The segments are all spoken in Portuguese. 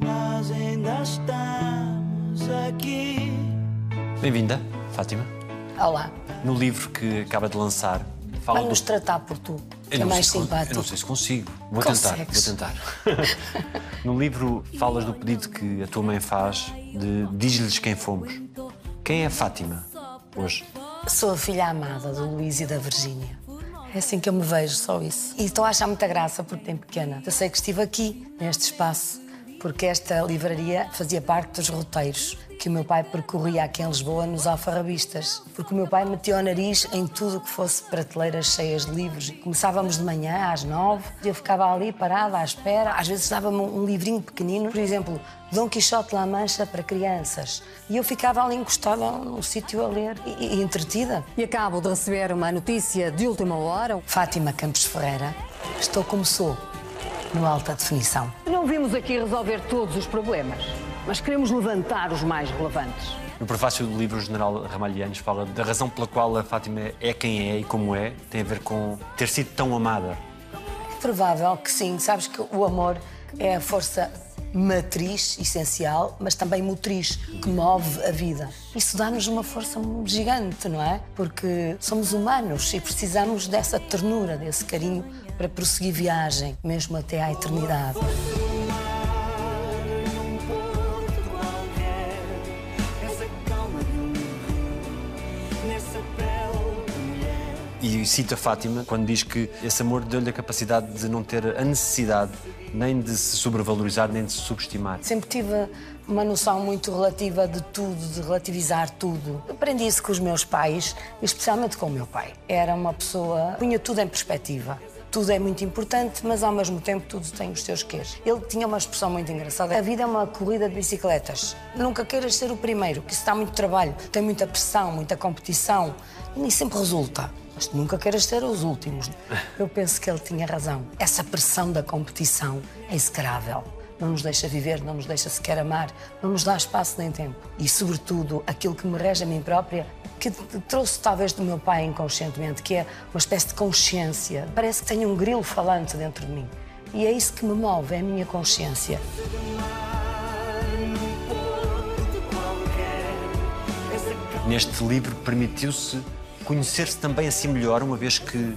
nós ainda estamos aqui. Bem-vinda, Fátima. Olá, No livro que acaba de lançar, fala vai-nos do... tratar por tu, que Eu é não mais sei se con- simpático. Eu não sei se consigo. Vou tentar, vou Consegues. tentar. no livro falas do pedido que a tua mãe faz de diz-lhes quem fomos. Quem é Fátima hoje? Sou a filha amada do Luís e da Virgínia. É assim que eu me vejo, só isso. E estou a achar muita graça porque tem pequena. Eu sei que estive aqui, neste espaço, porque esta livraria fazia parte dos roteiros que o meu pai percorria aqui em Lisboa nos alfarrabistas. Porque o meu pai metia o nariz em tudo que fosse prateleiras cheias de livros. Começávamos de manhã, às nove, e eu ficava ali parada à espera. Às vezes dava-me um livrinho pequenino, por exemplo, Dom Quixote La Mancha para crianças. E eu ficava ali encostada no sítio a ler e, e entretida. E acabo de receber uma notícia de última hora. Fátima Campos Ferreira, estou como sou, no alta definição. Não vimos aqui resolver todos os problemas, mas queremos levantar os mais relevantes. No prefácio do livro, o general Ramalhianos fala da razão pela qual a Fátima é quem é e como é, tem a ver com ter sido tão amada. É provável que sim, sabes que o amor é a força matriz, essencial, mas também motriz, que move a vida. Isso dá-nos uma força gigante, não é? Porque somos humanos e precisamos dessa ternura, desse carinho para prosseguir viagem, mesmo até à eternidade. E cita Fátima quando diz que esse amor deu-lhe a capacidade de não ter a necessidade nem de se sobrevalorizar, nem de se subestimar. Sempre tive uma noção muito relativa de tudo, de relativizar tudo. Aprendi isso com os meus pais, especialmente com o meu pai. Era uma pessoa, punha tudo em perspectiva. Tudo é muito importante, mas ao mesmo tempo tudo tem os seus quês. Ele tinha uma expressão muito engraçada. A vida é uma corrida de bicicletas. Nunca queiras ser o primeiro, que isso dá muito trabalho, tem muita pressão, muita competição. E nem sempre resulta. Mas nunca queiras ser os últimos. Eu penso que ele tinha razão. Essa pressão da competição é execrável. Não nos deixa viver, não nos deixa sequer amar, não nos dá espaço nem tempo. E, sobretudo, aquilo que me rege a mim própria, que trouxe talvez do meu pai inconscientemente, que é uma espécie de consciência. Parece que tenho um grilo falante dentro de mim. E é isso que me move, é a minha consciência. Neste livro permitiu-se conhecer-se também assim melhor, uma vez que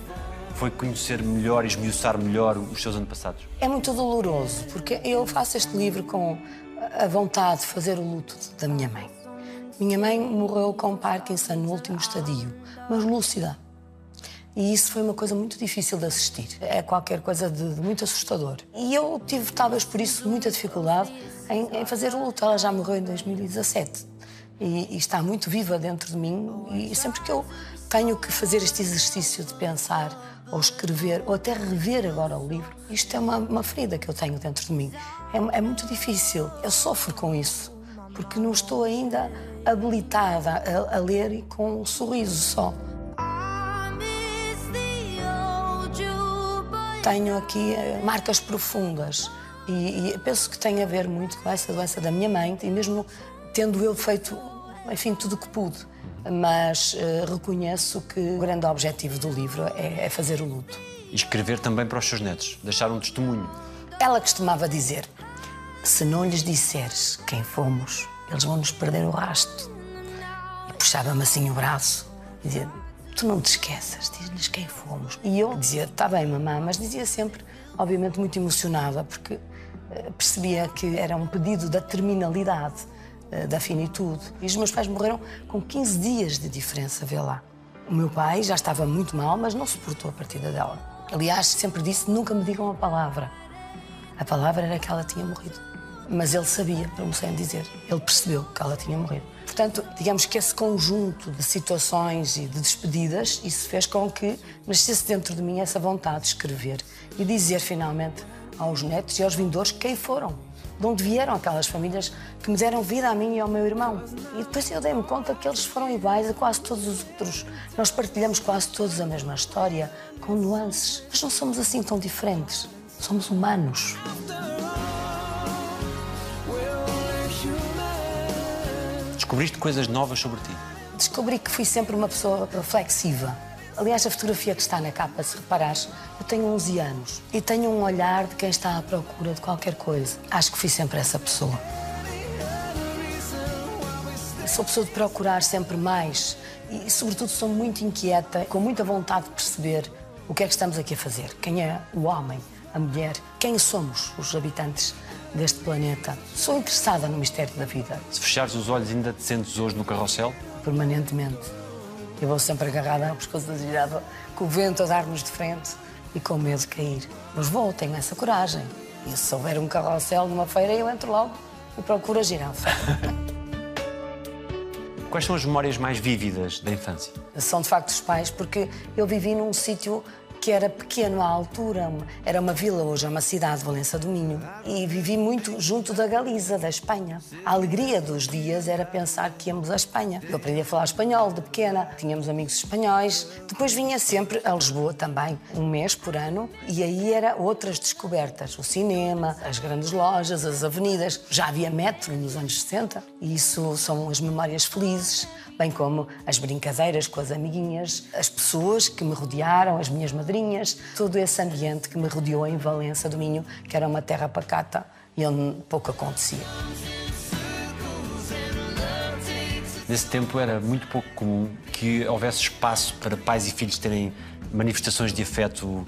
foi conhecer melhor e esmiuçar melhor os seus antepassados. É muito doloroso, porque eu faço este livro com a vontade de fazer o luto da minha mãe. Minha mãe morreu com Parkinson no último estadio, mas lúcida. E isso foi uma coisa muito difícil de assistir. É qualquer coisa de, de muito assustador. E eu tive, talvez por isso, muita dificuldade em, em fazer o luto. Ela já morreu em 2017 e, e está muito viva dentro de mim. E sempre que eu tenho que fazer este exercício de pensar ou escrever, ou até rever agora o livro, isto é uma, uma ferida que eu tenho dentro de mim. É, é muito difícil. Eu sofro com isso, porque não estou ainda habilitada a, a ler e com um sorriso só. Tenho aqui eh, marcas profundas e, e penso que tem a ver muito com essa doença da minha mãe e mesmo tendo eu feito, enfim, tudo o que pude. Mas eh, reconheço que o grande objetivo do livro é, é fazer o luto. E escrever também para os seus netos, deixar um testemunho. Ela costumava dizer: se não lhes disseres quem fomos, eles vão nos perder o rasto. E puxava-me assim o braço e dizia: Tu não te esqueças, diz-lhes quem fomos. E eu dizia: Está bem, mamã, mas dizia sempre, obviamente, muito emocionada, porque eh, percebia que era um pedido da terminalidade, eh, da finitude. E os meus pais morreram com 15 dias de diferença, vê lá. O meu pai já estava muito mal, mas não suportou a partida dela. Aliás, sempre disse: Nunca me digam a palavra. A palavra era que ela tinha morrido. Mas ele sabia, não me sei dizer. Ele percebeu que ela tinha morrido. Portanto, digamos que esse conjunto de situações e de despedidas, isso fez com que nascesse dentro de mim essa vontade de escrever e dizer finalmente aos netos e aos vindores quem foram, de onde vieram aquelas famílias que me deram vida a mim e ao meu irmão. E depois eu dei-me conta que eles foram iguais a quase todos os outros. Nós partilhamos quase todos a mesma história, com nuances. Mas não somos assim tão diferentes. Somos humanos. Descobriste coisas novas sobre ti. Descobri que fui sempre uma pessoa reflexiva. Aliás, a fotografia que está na capa, se reparares, eu tenho 11 anos e tenho um olhar de quem está à procura de qualquer coisa. Acho que fui sempre essa pessoa. Sou pessoa de procurar sempre mais e, sobretudo, sou muito inquieta, com muita vontade de perceber o que é que estamos aqui a fazer. Quem é o homem, a mulher, quem somos os habitantes deste planeta. Sou interessada no mistério da vida, Se fechares os olhos, ainda te sentes hoje no carrossel? permanentemente. Eu vou sempre agarrada ao pescoço da girada, com o vento a dar-nos de frente e com medo de cair. Mas vou, tenho essa coragem. E se houver um carrossel numa feira, eu entro logo e procuro a girafa. Quais são as memórias mais vívidas da infância? São de facto os pais, porque eu vivi num sítio que era pequeno à altura, era uma vila, hoje é uma cidade, Valença do Minho, e vivi muito junto da Galiza, da Espanha. A alegria dos dias era pensar que íamos à Espanha. Eu aprendi a falar espanhol de pequena, tínhamos amigos espanhóis. Depois vinha sempre a Lisboa também, um mês por ano, e aí era outras descobertas, o cinema, as grandes lojas, as avenidas. Já havia metro nos anos 60, e isso são as memórias felizes bem como as brincadeiras com as amiguinhas, as pessoas que me rodearam, as minhas madrinhas, todo esse ambiente que me rodeou em Valença do Minho, que era uma terra pacata e onde pouco acontecia. Nesse tempo era muito pouco comum que houvesse espaço para pais e filhos terem manifestações de afeto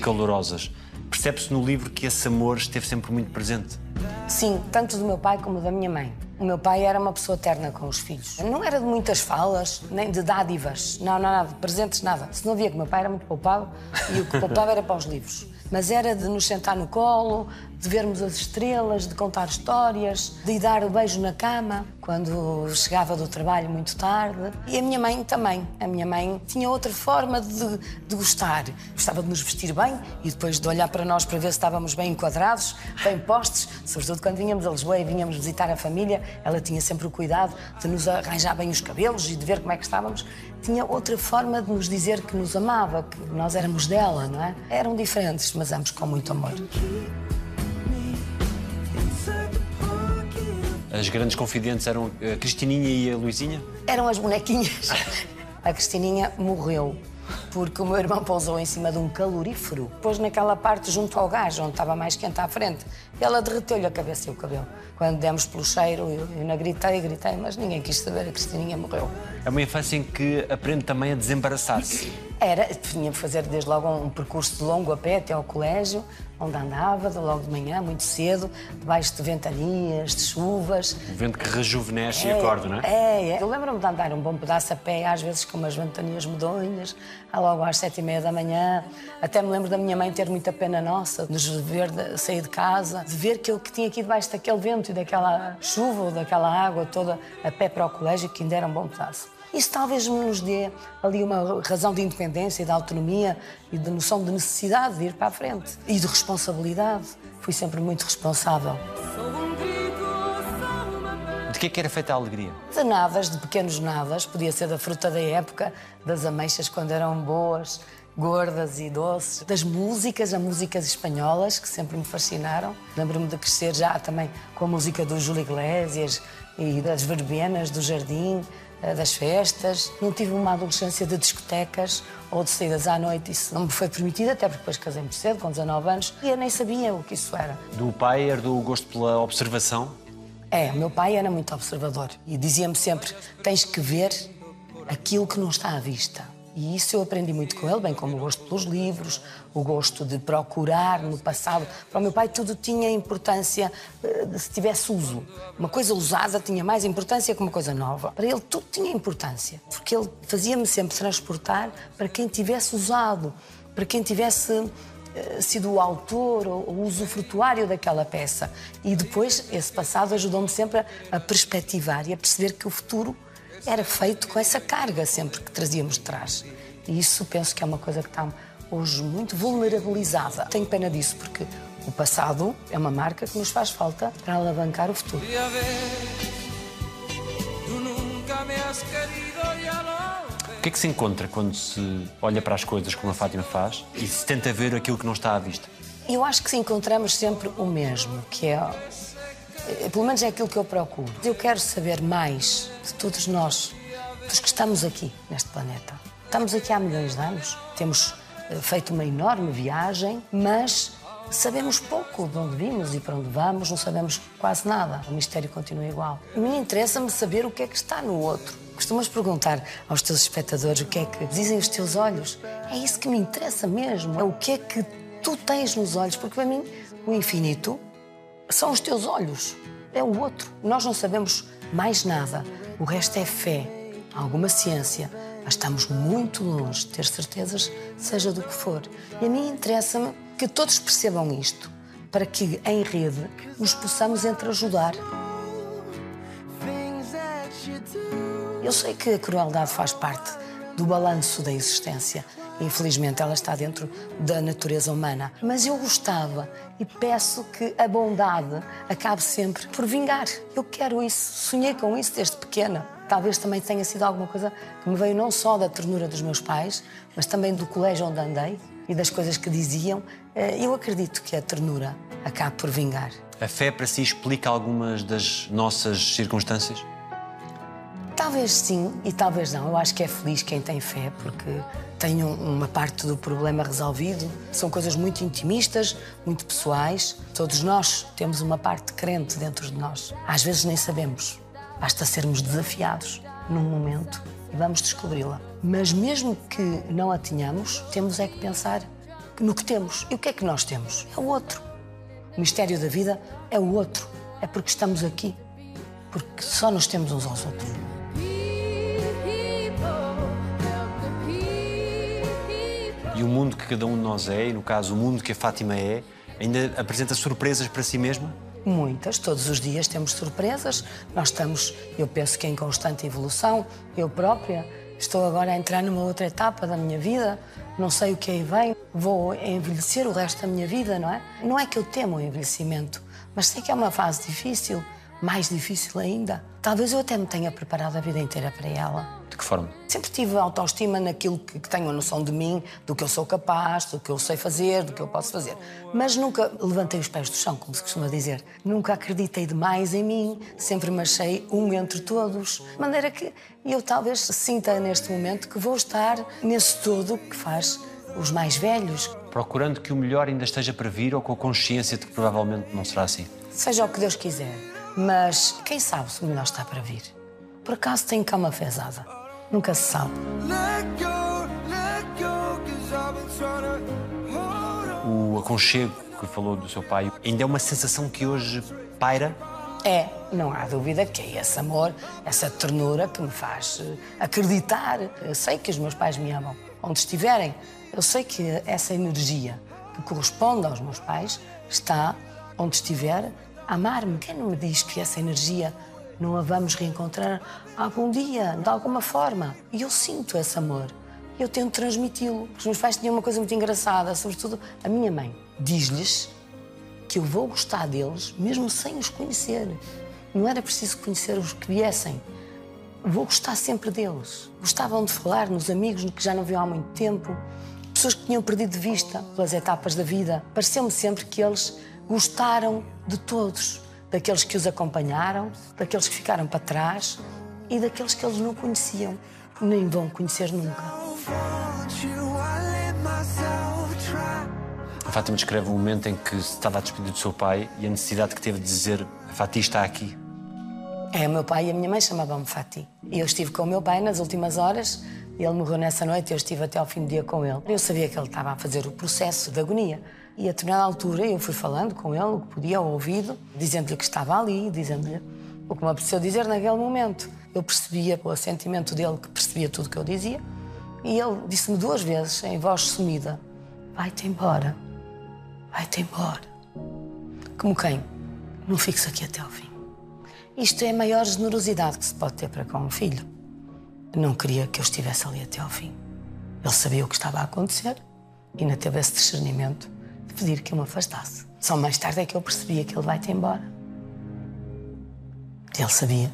calorosas. Percebe-se no livro que esse amor esteve sempre muito presente. Sim, tanto do meu pai como da minha mãe. O meu pai era uma pessoa terna com os filhos. Não era de muitas falas, nem de dádivas. Não, não, nada, de presentes, nada. Se não via que o meu pai era muito poupado e o que poupava era para os livros. Mas era de nos sentar no colo, de vermos as estrelas, de contar histórias, de dar o beijo na cama quando chegava do trabalho muito tarde. E a minha mãe também. A minha mãe tinha outra forma de, de gostar. Gostava de nos vestir bem e depois de olhar para nós para ver se estávamos bem enquadrados, bem postos. Sobretudo quando vinhamos a Lisboa e vinhamos visitar a família, ela tinha sempre o cuidado de nos arranjar bem os cabelos e de ver como é que estávamos. Tinha outra forma de nos dizer que nos amava, que nós éramos dela, não é? Eram diferentes, mas ambos com muito amor. As grandes confidentes eram a Cristininha e a Luizinha? Eram as bonequinhas. A Cristininha morreu porque o meu irmão pousou em cima de um calorífero, pôs naquela parte junto ao gás, onde estava mais quente à frente. E ela derreteu-lhe a cabeça e o cabelo. Quando demos pelo cheiro, eu, eu não gritei, gritei, mas ninguém quis saber, a Cristininha morreu. É uma infância em que aprende também a desembaraçar-se. Era, tinha de fazer desde logo um percurso de longo a pé até ao colégio, onde andava, logo de manhã, muito cedo, debaixo de ventanias, de chuvas. O vento que rejuvenesce e acorda, não é? É, é. Eu lembro-me de andar um bom pedaço a pé, às vezes com umas ventanias medonhas, logo às sete e meia da manhã. Até me lembro da minha mãe ter muita pena nossa, de nos ver de, sair de casa, de ver eu que tinha aqui debaixo daquele vento e daquela chuva ou daquela água toda a pé para o colégio, que ainda era um bom pedaço. Isso talvez nos dê ali uma razão de independência e de autonomia e de noção de necessidade de ir para a frente e de responsabilidade. Fui sempre muito responsável. De que é que era feita a alegria? De nadas, de pequenos nadas, podia ser da fruta da época, das ameixas quando eram boas, gordas e doces, das músicas, as músicas espanholas que sempre me fascinaram. Lembro-me de crescer já também com a música do Júlio Iglesias e das verbenas do jardim, das festas. Não tive uma adolescência de discotecas ou de saídas à noite, isso não me foi permitido, até porque depois casei muito cedo, com 19 anos, e eu nem sabia o que isso era. Do pai herdou o gosto pela observação? É, o meu pai era muito observador e dizia-me sempre: tens que ver aquilo que não está à vista. E isso eu aprendi muito com ele, bem como o gosto pelos livros, o gosto de procurar no passado. Para o meu pai tudo tinha importância eh, se tivesse uso. Uma coisa usada tinha mais importância que uma coisa nova. Para ele tudo tinha importância, porque ele fazia-me sempre transportar para quem tivesse usado, para quem tivesse eh, sido o autor ou o usufrutuário daquela peça. E depois esse passado ajudou-me sempre a, a perspectivar e a perceber que o futuro era feito com essa carga sempre que trazíamos de trás. E isso penso que é uma coisa que está hoje muito vulnerabilizada. Tenho pena disso porque o passado é uma marca que nos faz falta para alavancar o futuro. O que é que se encontra quando se olha para as coisas como a Fátima faz e se tenta ver aquilo que não está à vista? Eu acho que se encontramos sempre o mesmo, que é. Eh, Pelo menos é aquilo que eu procuro. Eu quero saber mais de todos nós, dos que estamos aqui neste planeta. Estamos aqui há milhões de anos, temos eh, feito uma enorme viagem, mas sabemos pouco de onde vimos e para onde vamos, não sabemos quase nada. O mistério continua igual. Mim interessa-me saber o que é que está no outro. Costumas perguntar aos teus espectadores o que é que dizem os teus olhos. É isso que me interessa mesmo. É o que é que tu tens nos olhos, porque para mim o infinito são os teus olhos. É o outro. Nós não sabemos mais nada. O resto é fé, alguma ciência. Mas estamos muito longe de ter certezas, seja do que for. E a mim interessa-me que todos percebam isto, para que, em rede, nos possamos entreajudar. Eu sei que a crueldade faz parte do balanço da existência. Infelizmente, ela está dentro da natureza humana. Mas eu gostava e peço que a bondade acabe sempre por vingar. Eu quero isso, sonhei com isso desde pequena. Talvez também tenha sido alguma coisa que me veio não só da ternura dos meus pais, mas também do colégio onde andei e das coisas que diziam. Eh, eu acredito que a ternura acabe por vingar. A fé para si explica algumas das nossas circunstâncias? Talvez sim e talvez não. Eu acho que é feliz quem tem fé, porque tem uma parte do problema resolvido. São coisas muito intimistas, muito pessoais. Todos nós temos uma parte crente dentro de nós. Às vezes nem sabemos. Basta sermos desafiados num momento e vamos descobri-la. Mas mesmo que não a tenhamos, temos é que pensar no que temos. E o que é que nós temos? É o outro. O mistério da vida é o outro. É porque estamos aqui. Porque só nos temos uns aos outros. O mundo que cada um de nós é, e no caso o mundo que a Fátima é, ainda apresenta surpresas para si mesma? Muitas, todos os dias temos surpresas. Nós estamos, eu penso que em constante evolução. Eu própria estou agora a entrar numa outra etapa da minha vida. Não sei o que aí vem. Vou envelhecer o resto da minha vida, não é? Não é que eu temo o envelhecimento, mas sei que é uma fase difícil, mais difícil ainda. Talvez eu até me tenha preparado a vida inteira para ela. De que forma? Sempre tive autoestima naquilo que, que tenho a noção de mim, do que eu sou capaz, do que eu sei fazer, do que eu posso fazer. Mas nunca levantei os pés do chão, como se costuma dizer. Nunca acreditei demais em mim, sempre me achei um entre todos. De maneira que eu talvez sinta neste momento que vou estar nesse todo que faz os mais velhos. Procurando que o melhor ainda esteja para vir ou com a consciência de que provavelmente não será assim? Seja o que Deus quiser. Mas quem sabe se o melhor está para vir? Por acaso tenho cama fezada? Nunca se sabe. O aconchego que falou do seu pai ainda é uma sensação que hoje paira? É, não há dúvida que é esse amor, essa ternura que me faz eh, acreditar. Eu sei que os meus pais me amam, onde estiverem. Eu sei que essa energia que corresponde aos meus pais está onde estiver a amar-me. Quem não me diz que essa energia não a vamos reencontrar algum dia, de alguma forma? E eu sinto esse amor. Eu tento transmiti-lo. Os meus pais tinham uma coisa muito engraçada, sobretudo a minha mãe. Diz-lhes que eu vou gostar deles mesmo sem os conhecer. Não era preciso conhecer os que viessem. Vou gostar sempre deles. Gostavam de falar nos amigos que já não viam há muito tempo, pessoas que tinham perdido de vista pelas etapas da vida. Pareceu-me sempre que eles gostaram de todos, daqueles que os acompanharam, daqueles que ficaram para trás e daqueles que eles não conheciam, nem vão conhecer nunca. A Fátima descreve o momento em que se estava a despedir do seu pai e a necessidade que teve de dizer Fati está aqui. É, o meu pai e a minha mãe chamavam-me Fati. E eu estive com o meu pai nas últimas horas. Ele morreu nessa noite e eu estive até ao fim do dia com ele. Eu sabia que ele estava a fazer o processo de agonia. E a determinada altura eu fui falando com ele o que podia ao ouvido, dizendo-lhe que estava ali, dizendo-lhe o que me apeteceu dizer naquele momento. Eu percebia, pelo sentimento dele, que percebia tudo o que eu dizia. E ele disse-me duas vezes, em voz sumida: Vai-te embora. Vai-te embora. Como quem? Não fiques aqui até ao fim. Isto é a maior generosidade que se pode ter para com um filho. Não queria que eu estivesse ali até ao fim. Ele sabia o que estava a acontecer e ainda teve esse discernimento de pedir que eu me afastasse. Só mais tarde é que eu percebia que ele vai-te embora. Ele sabia.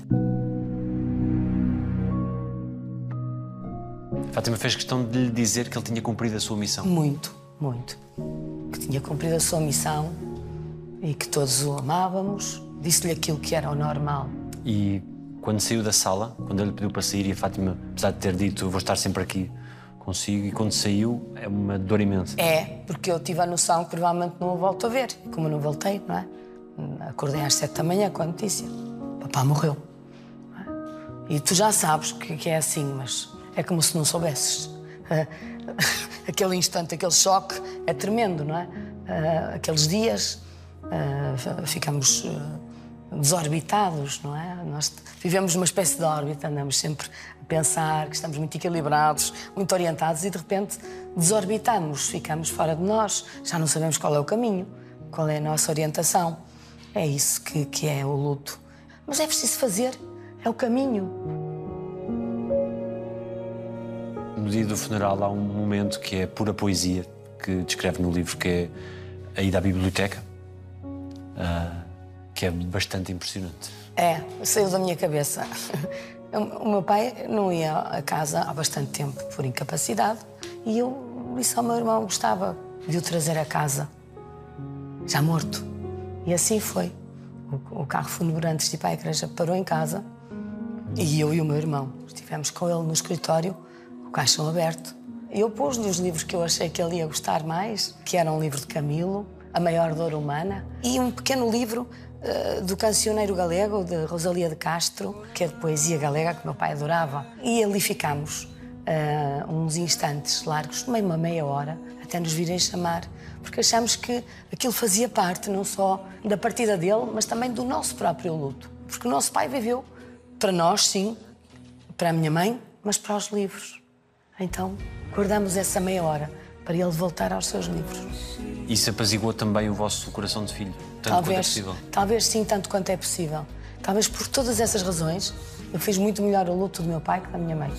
Fátima fez questão de lhe dizer que ele tinha cumprido a sua missão. Muito, muito. Que tinha cumprido a sua missão e que todos o amávamos. Disse-lhe aquilo que era o normal. E quando saiu da sala, quando ele pediu para sair e a Fátima, apesar de ter dito vou estar sempre aqui consigo e quando saiu é uma dor imensa. É, porque eu tive a noção que provavelmente não o volto a ver. Como não voltei, não é? Acordei às sete da manhã com a notícia. Papá morreu. E tu já sabes que, que é assim, mas é como se não soubesses. Aquele instante, aquele choque é tremendo, não é? Ah, Aqueles dias ah, ficamos ah, desorbitados, não é? Nós vivemos uma espécie de órbita, andamos sempre a pensar que estamos muito equilibrados, muito orientados e de repente desorbitamos, ficamos fora de nós, já não sabemos qual é o caminho, qual é a nossa orientação. É isso que, que é o luto. Mas é preciso fazer, é o caminho. No dia do funeral há um momento que é pura poesia, que descreve no livro, que é a ida à biblioteca, ah, que é bastante impressionante. É, saiu da minha cabeça. O meu pai não ia a casa há bastante tempo por incapacidade e eu disse ao meu irmão gostava de o trazer a casa, já morto. E assim foi. O, carro ir para a igreja parou em casa e eu e o meu irmão estivemos com ele no escritório, o caixão aberto. Eu pus-lhe os livros que eu achei que ele ia gostar mais, que era um livro de Camilo, A Maior Dor Humana, e um pequeno livro eh, do cancioneiro galego, de Rosalia de Castro, que é de poesia galega, que meu pai adorava. E ali ficámos eh, uns instantes largos, meio uma meia hora, até nos virem chamar, porque achamos que aquilo fazia parte não só da partida dele, mas também do nosso próprio luto. Porque o nosso pai viveu para nós, sim, para a minha mãe, mas para os livros. Então, guardamos essa meia hora para ele voltar aos seus livros. Isso apaziguou também o vosso coração de filho, tanto quanto é Talvez, possível. talvez sim, tanto quanto é possível. Talvez por todas essas razões, eu fiz muito melhor o luto do meu pai que da minha mãe.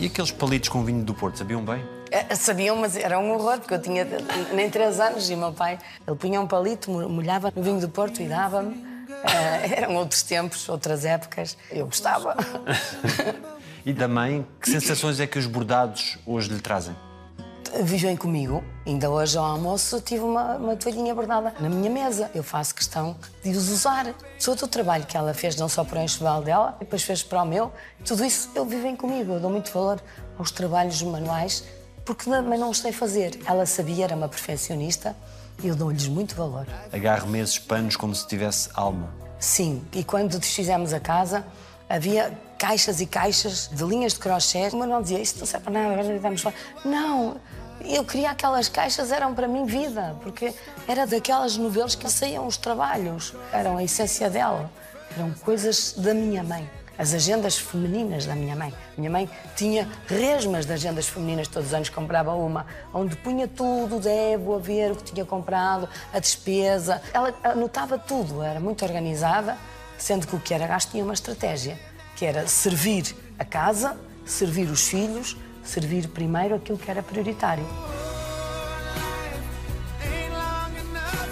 E aqueles palitos com vinho do Porto, sabiam bem? Eh, Sabiam, mas era um horror, porque eu tinha nem três anos e o meu pai, ele punha um palito, molhava no vinho do Porto e dava-me. Eh, eram outros tempos, outras épocas. Eu gostava. E da mãe, que sensações é que os bordados hoje lhe trazem? Vivem comigo. Ainda hoje ao almoço tive uma, uma toalhinha bordada na minha mesa. Eu faço questão de os usar. Todo o trabalho que ela fez, não só para o enxoval dela, depois fez para o meu, tudo isso eu vivem comigo. Eu dou muito valor aos trabalhos manuais, porque também não os sei fazer. Ela sabia, era uma perfeccionista, e eu dou-lhes muito valor. Agarre meses panos como se tivesse alma. Sim, e quando desfizemos a casa, havia caixas e caixas de linhas de crochê. O Manuel dizia, isso não serve para nada, agora damos fora. Não, eu queria aquelas caixas, eram para mim vida, porque era daquelas novelas que saíam os trabalhos, eram a essência dela, eram coisas da minha mãe. As agendas femininas da minha mãe. Minha mãe tinha resmas de agendas femininas, todos os anos comprava uma, onde punha tudo, devo a ver o que tinha comprado, a despesa. Ela anotava tudo, era muito organizada, sendo que o que era gasto tinha uma estratégia, que era servir a casa, servir os filhos, servir primeiro aquilo que era prioritário.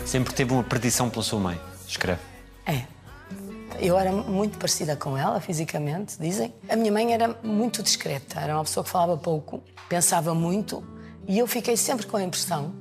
Sempre teve uma predição pela sua mãe, escreve. É. Eu era muito parecida com ela, fisicamente, dizem. A minha mãe era muito discreta, era uma pessoa que falava pouco, pensava muito, e eu fiquei sempre com a impressão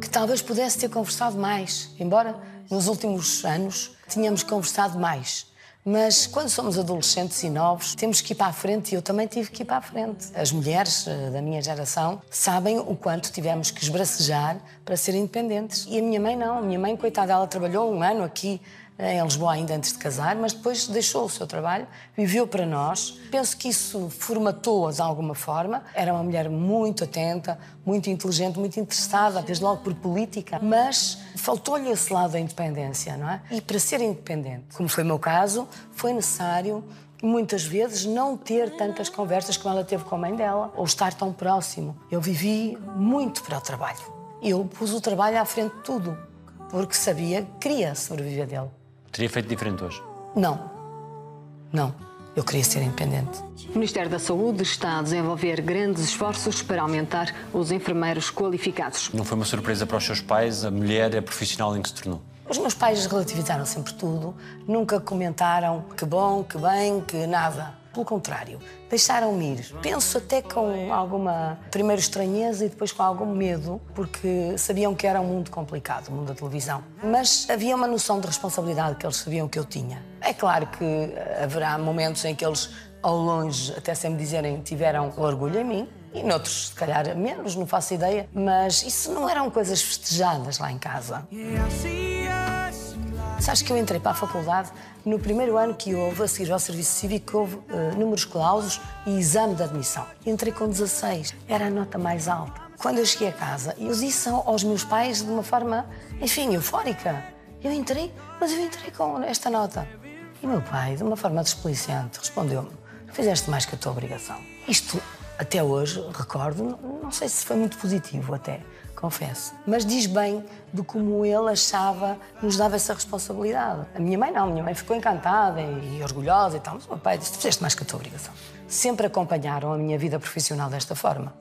que talvez pudesse ter conversado mais, embora nos últimos anos tínhamos conversado mais. Mas quando somos adolescentes e novos, temos que ir para a frente e eu também tive que ir para a frente. As mulheres eh, da minha geração sabem o quanto tivemos que esbracejar para ser independentes. E a minha mãe não. A minha mãe, coitada, ela trabalhou um ano aqui em Lisboa ainda antes de casar, mas depois deixou o seu trabalho, viveu para nós. Penso que isso formatou-a de alguma forma. Era uma mulher muito atenta, muito inteligente, muito interessada, desde logo por política, mas faltou-lhe esse lado da independência, não é? E para ser independente, como foi o meu caso, foi necessário muitas vezes não ter tantas conversas como ela teve com a mãe dela, ou estar tão próximo. Eu vivi muito para o trabalho. Eu pus o trabalho à frente de tudo, porque sabia que queria sobreviver dele. Teria feito diferente hoje? Não. Não. Eu queria ser independente. O Ministério da Saúde está a desenvolver grandes esforços para aumentar os enfermeiros qualificados. Não foi uma surpresa para os seus pais a mulher é profissional em que se tornou? Os meus pais relativizaram sempre tudo, nunca comentaram que bom, que bem, que nada. Pelo contrário, deixaram-me ir. Penso até com alguma, primeiro estranheza e depois com algum medo, porque sabiam que era um mundo complicado, o mundo da televisão. Mas havia uma noção de responsabilidade que eles sabiam que eu tinha. É claro que haverá momentos em que eles, ao longe, até sem me dizerem, tiveram orgulho em mim, e noutros, se calhar, menos, não faço ideia. Mas isso não eram coisas festejadas lá em casa. Sabes que eu entrei para a faculdade no primeiro ano que houve, a seguir ao serviço cívico, houve uh, números clausos e exame de admissão. Entrei com 16, era a nota mais alta. Quando eu cheguei a casa, eu disse aos meus pais de uma forma, enfim, eufórica. Eu entrei, mas eu entrei com esta nota. E meu pai, de uma forma desplicente, respondeu-me: Fizeste mais que a tua obrigação. Isto até hoje, recordo, não sei se foi muito positivo até, confesso. Mas diz bem de como ele achava, nos dava essa responsabilidade. A minha mãe não, a minha mãe ficou encantada e, orgulhosa e tal, mas o meu pai disse, fizeste mais que a tua obrigação. Sempre acompanharam a minha vida profissional desta forma.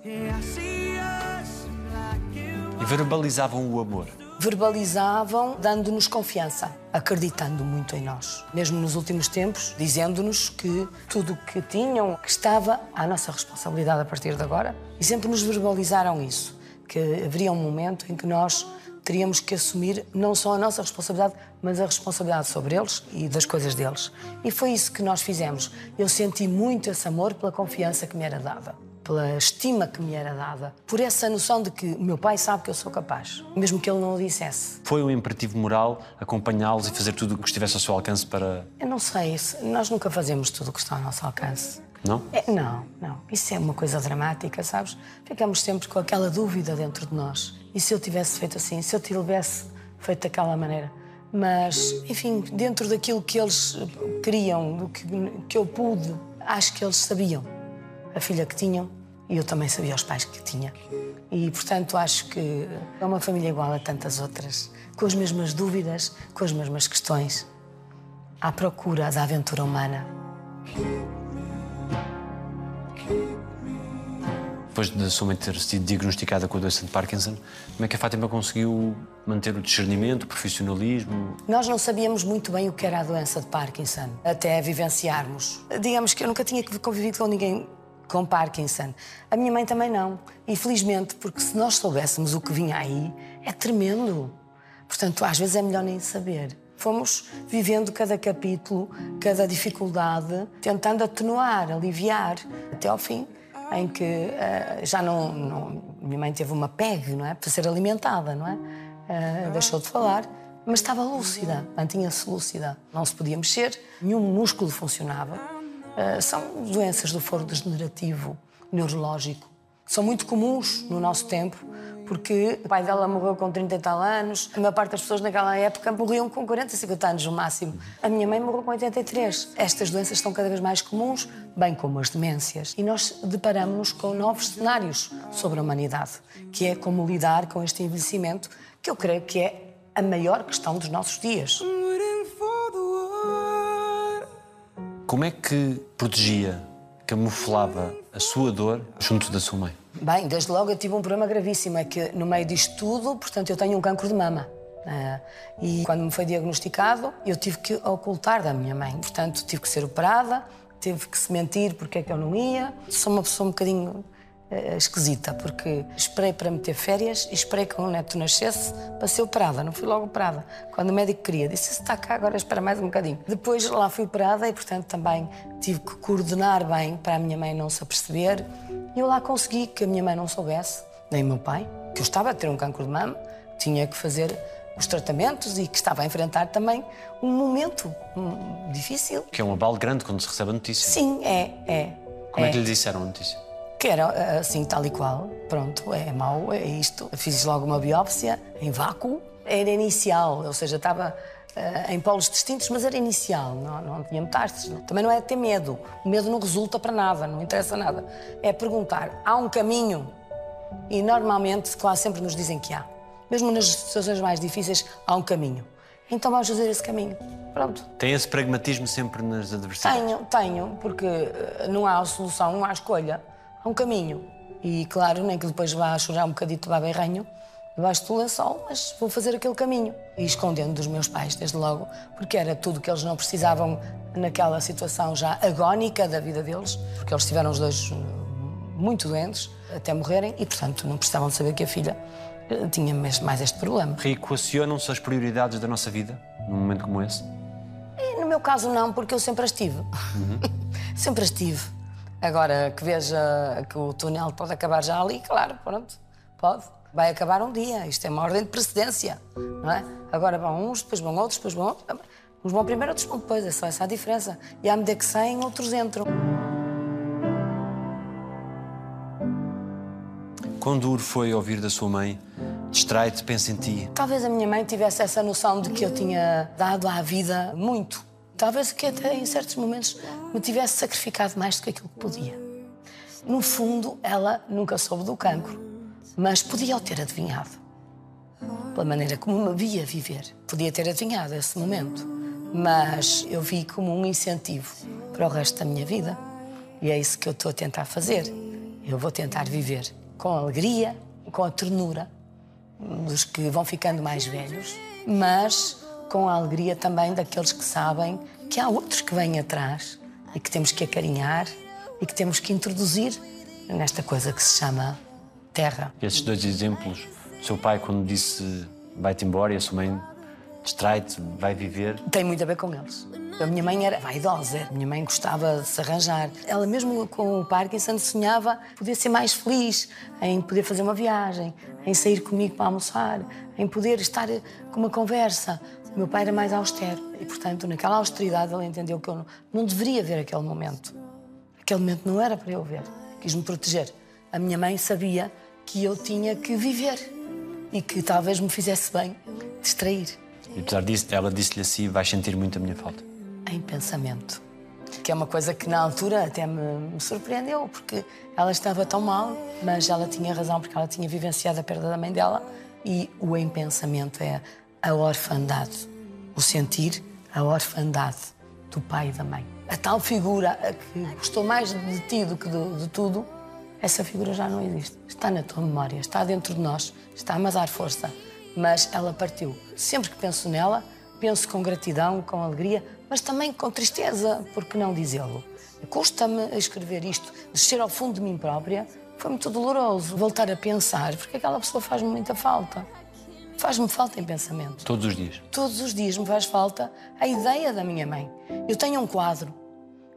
E verbalizavam o amor? verbalizavam dando-nos confiança, acreditando muito em nós. Mesmo nos últimos tempos, dizendo-nos que tudo o que tinham que estava à nossa responsabilidade a partir de agora. E sempre nos verbalizaram isso, que haveria um momento em que nós teríamos que assumir não só a nossa responsabilidade, mas a responsabilidade sobre eles e das coisas deles. E foi isso que nós fizemos. Eu senti muito esse amor pela confiança que me era dada pela estima que me era dada, por essa noção de que o meu pai sabe que eu sou capaz, mesmo que ele não o dissesse. Foi um imperativo moral acompanhá-los e fazer tudo o que estivesse ao seu alcance para. Eu não sei, nós nunca fazemos tudo o que está ao nosso alcance. Não? É, não, não. Isso é uma coisa dramática, sabes? Ficamos sempre com aquela dúvida dentro de nós. E se eu tivesse feito assim? Se eu tivesse feito daquela maneira? Mas, enfim, dentro daquilo que eles queriam, do que, que eu pude, acho que eles sabiam a filha que tinham e eu também sabia os pais que tinha. E, portanto, acho que é uma família igual a tantas outras, com as mesmas dúvidas, com as mesmas questões, à procura da aventura humana. Depois de sua mãe ter sido diagnosticada com a doença de Parkinson, como é que a Fátima conseguiu manter o discernimento, o profissionalismo? Nós não sabíamos muito bem o que era a doença de Parkinson, até vivenciarmos. Digamos que eu nunca tinha convivido com ninguém com Parkinson. A minha mãe também não. E felizmente, porque se nós soubéssemos o que vinha aí, é tremendo. Portanto, às vezes é melhor nem saber. Fomos vivendo cada capítulo, cada dificuldade, tentando atenuar, aliviar, até ao fim, em que uh, já não, não, Minha mãe teve uma PEG, não é? Para ser alimentada, não é? Uh, deixou de falar, mas estava lúcida, mantinha-se lúcida. Não se podia mexer, nenhum músculo funcionava. Uh, são doenças do foro degenerativo, neurológico. São muito comuns no nosso tempo, porque o pai dela morreu com 30 e tal anos, a maior parte das pessoas naquela época morriam com 40, 50 anos no máximo. A minha mãe morreu com 83. Estas doenças estão cada vez mais comuns, bem como as demências. E nós deparamos-nos com novos cenários sobre a humanidade, que é como lidar com este envelhecimento, que eu creio que é a maior questão dos nossos dias. Como é que protegia, camuflava a sua dor junto da sua mãe? Bem, desde logo eu tive um problema gravíssimo, é que no meio disto tudo, portanto, eu tenho um cancro de mama. Uh, e quando me foi diagnosticado, eu tive que ocultar da minha mãe. Portanto, tive que ser operada, tive que se mentir porque é que eu não ia. Sou uma pessoa um bocadinho esquisita, porque esperei para meter férias e esperei que o neto nascesse para ser operada. Não fui logo operada. Quando o médico queria, disse: Se está cá, agora espera mais um bocadinho. Depois lá fui operada e, portanto, também tive que coordenar bem para a minha mãe não se aperceber. E eu lá consegui que a minha mãe não soubesse, nem o meu pai, que eu estava a ter um cancro de mama, tinha que fazer os tratamentos e que estava a enfrentar também um momento hum, difícil. Que é um abalo grande quando se recebe a notícia. Sim, é, é. Como é, é que lhe disseram a notícia? Que era assim, tal e qual. Pronto, é mau, é isto. Fiz logo uma biópsia em vácuo. Era inicial, ou seja, estava uh, em polos distintos, mas era inicial, não, não tinha metástases. Também não é ter medo. O medo não resulta para nada, não interessa nada. É perguntar: há um caminho? E normalmente, quase sempre nos dizem que há. Mesmo nas situações mais difíceis, há um caminho. Então vamos fazer esse caminho. Pronto. Tem esse pragmatismo sempre nas adversidades? Tenho, tenho, porque eh, não há solução, não há escolha. Há um caminho. E claro, nem que depois vá chorar um bocadito de baberranho, debaixo do lençol, mas vou fazer aquele caminho. E escondendo dos meus pais, desde logo, porque era tudo que eles não precisavam naquela situação já agónica da vida deles, porque eles tiveram os dois hum, muito doentes até morrerem e, portanto, não precisavam de saber que a filha eh, tinha mais este problema. Reequacionam-se as prioridades da nossa vida num momento como esse? E no meu caso, não, porque eu sempre as tive. Uhum. sempre as tive. Agora que veja que o túnel pode acabar já ali, claro, pronto, pode. Vai acabar um dia. Isto é uma ordem de precedência, não é? Agora vão uns, depois vão outros, depois vão outros. Uns vão primeiro, outros vão depois. É só essa a diferença. E à medida que saem, outros entram. Quão duro foi ouvir da sua mãe distrai-te, pensa em ti? Talvez a minha mãe tivesse essa noção de que eu tinha dado à vida muito. Talvez que até em certos momentos me tivesse sacrificado mais do que aquilo que podia. No fundo, ela nunca soube do cancro, mas podia o ter adivinhado. Pela maneira como me via viver. Podia ter adivinhado esse momento, mas eu vi como um incentivo para o resto da minha vida. E é isso que eu estou a tentar fazer. Eu vou tentar viver com alegria, com a ternura dos que vão ficando mais velhos, mas com a alegria também daqueles que sabem que há outros que vêm atrás e que temos que acarinhar e que temos que introduzir nesta coisa que se chama terra. Esses dois exemplos, o seu pai quando disse vai-te embora e a sua mãe distrai-te, vai viver. Tem muito a ver com eles. A minha mãe era vaidosa, a minha mãe gostava de se arranjar. Ela, mesmo com o Parkinson, sonhava poder ser mais feliz, em poder fazer uma viagem, em sair comigo para almoçar, em poder estar com uma conversa. Meu pai era mais austero e, portanto, naquela austeridade, ele entendeu que eu não, não deveria ver aquele momento. Aquele momento não era para eu ver. Quis-me proteger. A minha mãe sabia que eu tinha que viver e que talvez me fizesse bem distrair. E apesar disso, ela disse-lhe assim: vais sentir muito a minha falta. Em pensamento. Que é uma coisa que na altura até me, me surpreendeu, porque ela estava tão mal, mas ela tinha razão, porque ela tinha vivenciado a perda da mãe dela. E o em pensamento é a orfandade. O sentir a orfandade do pai e da mãe. A tal figura que gostou mais de ti do que de, de tudo, essa figura já não existe. Está na tua memória, está dentro de nós, está-me a dar força mas ela partiu. Sempre que penso nela, penso com gratidão, com alegria, mas também com tristeza, porque não dizê-lo. Custa-me escrever isto, descer ao fundo de mim própria, foi muito doloroso. Voltar a pensar, porque aquela pessoa faz-me muita falta. Faz-me falta em pensamento. Todos os dias? Todos os dias me faz falta a ideia da minha mãe. Eu tenho um quadro,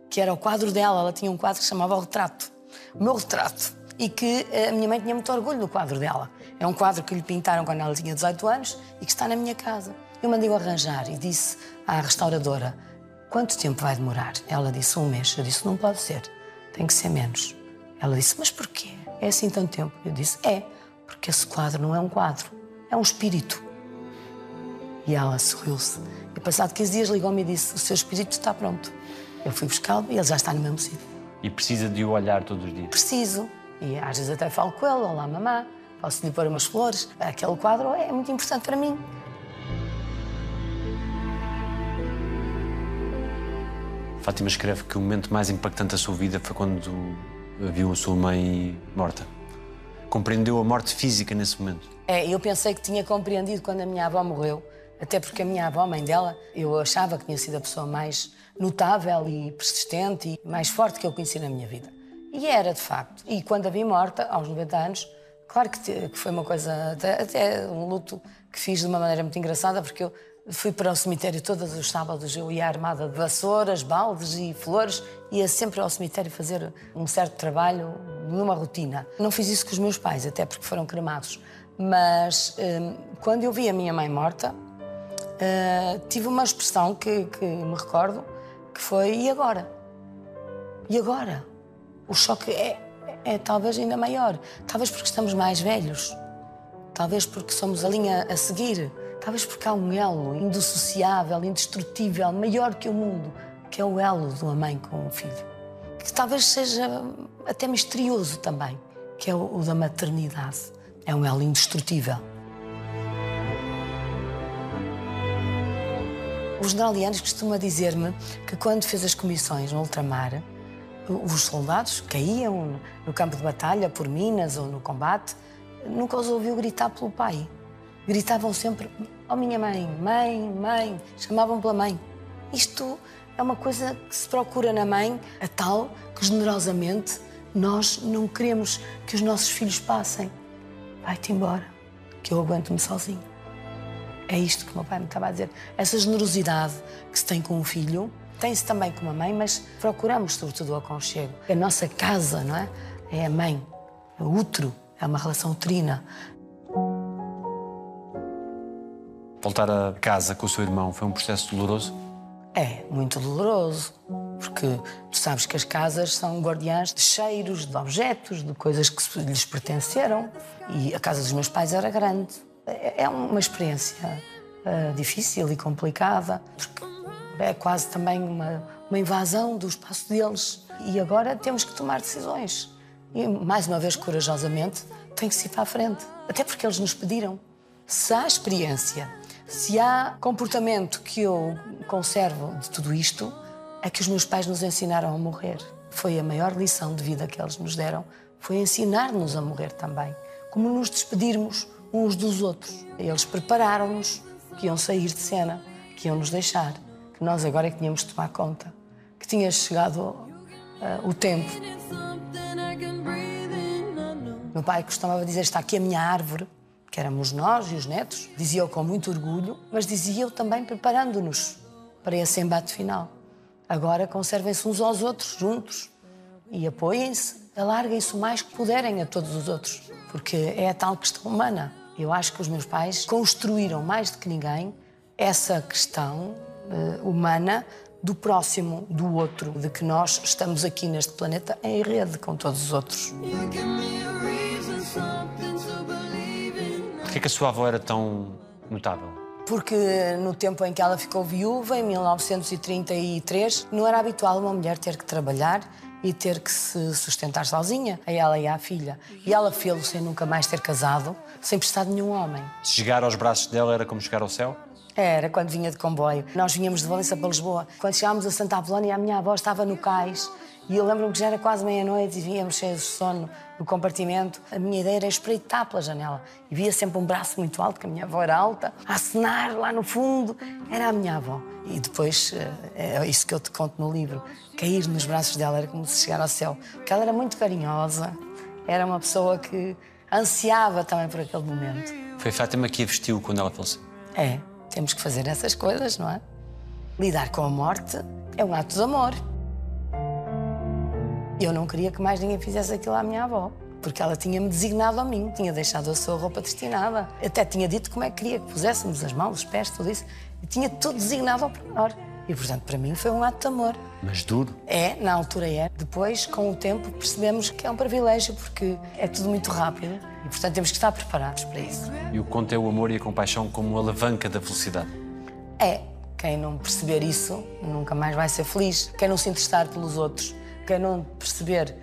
que era o quadro dela, ela tinha um quadro que se chamava O Retrato. O meu retrato e que eh, a minha mãe tinha muito orgulho do quadro dela. É um quadro que lhe pintaram quando ela tinha 18 anos e que está na minha casa. Eu mandei-o arranjar e disse à restauradora: Quanto tempo vai demorar? Ela disse: Um mês. Eu disse: Não pode ser, tem que ser menos. Ela disse: Mas porquê? É assim tanto tempo? Eu disse: É, porque esse quadro não é um quadro, é um espírito. E ela sorriu-se. E passado 15 dias ligou-me e disse: O seu espírito está pronto. Eu fui buscá-lo e ele já está no mesmo sítio. E precisa de o olhar todos os dias? Preciso. E às vezes até falo com ele, olá mamã, posso lhe pôr umas flores. Aquele quadro é muito importante para mim. Fátima escreve que o momento mais impactante da sua vida foi quando viu a sua mãe morta. Compreendeu a morte física nesse momento? É, eu pensei que tinha compreendido quando a minha avó morreu, até porque a minha avó, mãe dela, eu achava que tinha sido a pessoa mais notável e persistente e mais forte que eu conheci na minha vida. E era, de facto. E quando a vi morta, aos 90 anos, claro que, que foi uma coisa, até, até, um luto que fiz de uma maneira muito engraçada, porque eu fui para o cemitério todos os sábados, eu ia armada de vassouras, baldes e flores, ia sempre ao cemitério fazer um certo trabalho numa rotina. Não fiz isso com os meus pais, até porque foram cremados. Mas hum, quando eu vi a minha mãe morta, uh, tive uma expressão que, que me recordo, que foi e agora? E agora? o choque é, é, talvez ainda maior. Talvez porque estamos mais velhos. Talvez porque somos a linha a seguir. Talvez porque há um elo indissociável, indestrutível, maior que o mundo, que é o elo de uma mãe com um filho. Que talvez seja até misterioso também, que é o, o da maternidade. É um elo indestrutível. O general Lianes costuma dizer-me que quando fez as comissões no ultramar, os soldados caíam no campo de batalha por minas ou no combate nunca os ouviu gritar pelo pai. Gritavam sempre, oh minha mãe, mãe, mãe, chamavam pela mãe. Isto é uma coisa que se procura na mãe, a tal que generosamente nós não queremos que os nossos filhos passem. Vai-te embora, que eu aguento-me sozinho. É isto que o meu pai me estava a dizer. Essa generosidade que se tem com um filho, tem-se também com uma mãe, mas procuramos sobretudo o aconchego. A nossa casa, não é? É a mãe, o útero, é uma relação uterina. Voltar a casa com o seu irmão foi um processo doloroso? É, muito doloroso, porque tu sabes que as casas são guardiãs de cheiros, de objetos, de coisas que lhes pertenceram. E a casa dos meus pais era grande. É, é uma experiência uh, difícil e complicada, porque é quase também uma, uma invasão do espaço deles. E agora temos que tomar decisões. E, mais uma vez, corajosamente, tem que se ir para a frente. Até porque eles nos pediram. Se há experiência se há comportamento que eu conservo de tudo isto, é que os meus pais nos ensinaram a morrer. Foi a maior lição de vida que eles nos deram, foi ensinar-nos a morrer também. Como nos despedirmos uns dos outros. Eles prepararam-nos que iam sair de cena, que iam nos deixar, que nós agora é que tínhamos de tomar conta, que tinha chegado uh, o tempo. Meu pai costumava dizer: Está aqui a minha árvore que éramos nós e os netos, dizia-o com muito orgulho, mas dizia-o também preparando-nos para esse embate final. Agora conservem-se uns aos outros, juntos, e apoiem-se, alarguem-se o mais que puderem a todos os outros, porque é a tal questão humana. Eu acho que os meus pais construíram mais do que ninguém essa questão uh, humana do próximo, do outro, de que nós estamos aqui neste planeta em rede com todos os outros. Porquê que a sua avó era tão notável? Porque no tempo em que ela ficou viúva, em 1933, não era habitual uma mulher ter que trabalhar e ter que se sustentar sozinha, a ela e à filha. E ela fez-lo sem nunca mais ter casado, sem precisar de nenhum homem. Chegar aos braços dela era como chegar ao céu? Era, quando vinha de comboio. Nós vinhamos de Valença para Lisboa. Quando chegámos a Santa Apolónia, a minha avó estava no cais e eu lembro-me que já era quase meia-noite e vínhamos cheios de sono no compartimento. A minha ideia era espreitar pela janela. E via sempre um braço muito alto, que a minha avó era alta, a acenar lá no fundo. Era a minha avó. E depois, eh, é isso que eu te conto no livro, cair nos braços dela era como se chegar ao céu. Porque ela era muito carinhosa, era uma pessoa que ansiava também por aquele momento. Foi Fátima que a vestiu quando ela faleceu? É, temos que fazer essas coisas, não é? Lidar com a morte é um ato de amor. Eu não queria que mais ninguém fizesse aquilo à minha avó, porque ela tinha-me designado a mim, tinha deixado a sua roupa destinada. Até tinha dito como é que queria que puséssemos as mãos, os pés, tudo isso. E tinha tudo designado ao pormenor. E, portanto, para mim foi um ato de amor. Mas duro? É, na altura é. Depois, com o tempo, percebemos que é um privilégio, porque é tudo muito rápido e, portanto, temos que estar preparados para isso. E o conto é o amor e a compaixão como alavanca da felicidade? É. Quem não perceber isso nunca mais vai ser feliz. Quem não se interessar pelos outros quem não perceber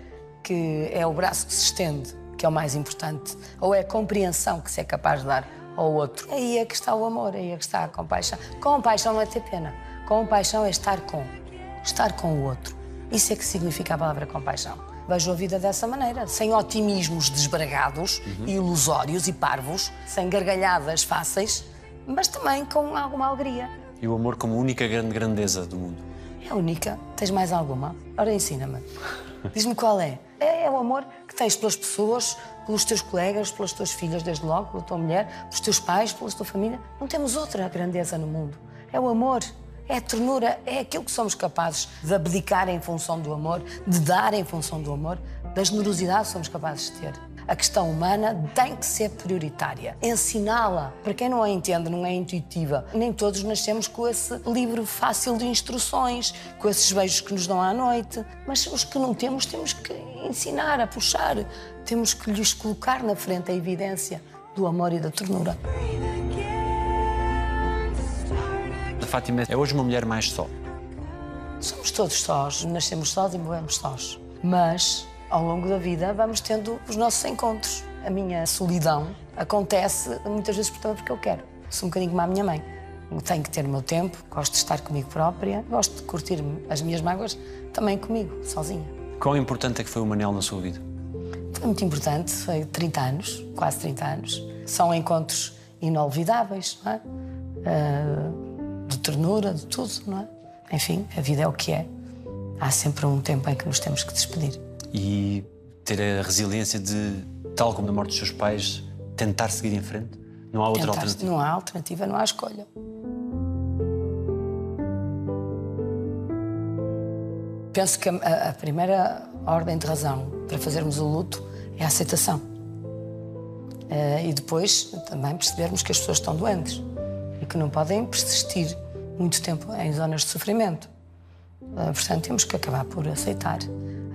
que é o braço que se estende que é o mais importante, ou é a compreensão que se é capaz de dar ao outro, aí é que está o amor, aí é que está a compaixão. Compaixão não é ter pena, compaixão é estar com, estar com o outro. Isso é que significa a palavra compaixão. Vejo a vida dessa maneira, sem otimismos desbragados, uhum. ilusórios e parvos, sem gargalhadas fáceis, mas também com alguma alegria. E o amor como única grande grandeza do mundo? É única. Tens mais alguma? Ora, ensina-me. Diz-me qual é. é. É o amor que tens pelas pessoas, pelos teus colegas, pelas tuas filhas, desde logo, pela tua mulher, pelos teus pais, pela tua família. Não temos outra grandeza no mundo. É o amor. É a ternura, é aquilo que somos capazes de abdicar em função do amor, de dar em função do amor, da generosidade que somos capazes de ter a questão humana tem que ser prioritária. Ensiná-la. Para quem não a entende, não é intuitiva. Nem todos nascemos com esse livro fácil de instruções, com esses beijos que nos dão à noite. Mas os que não temos, temos que ensinar a puxar. Temos que lhes colocar na frente a evidência do amor e da ternura. A Fátima é hoje uma mulher mais só. Somos todos sós, nascemos sós e morremos sós. Mas ao longo da vida vamos tendo os nossos encontros. A minha solidão acontece muitas vezes porque eu quero. Sou um bocadinho como a minha mãe. Tenho que ter o meu tempo, gosto de estar comigo própria, gosto de curtir as minhas mágoas também comigo, sozinha. Quão importante é que foi o Manel na sua vida? Foi muito importante, foi 30 anos, quase 30 anos. São encontros inolvidáveis, não é? Uh, de ternura, de tudo, não é? Enfim, a vida é o que é. Há sempre um tempo em que nos temos que despedir. E ter a resiliência de, tal como na morte dos seus pais, tentar seguir em frente? Não há outra Tentar- alternativa? Não há alternativa, não há escolha. Penso que a, a primeira ordem de razão para fazermos o luto é a aceitação. Eh, e depois também percebermos que as pessoas estão doentes e que não podem persistir muito tempo em zonas de sofrimento. Eh, portanto, temos que acabar por aceitar.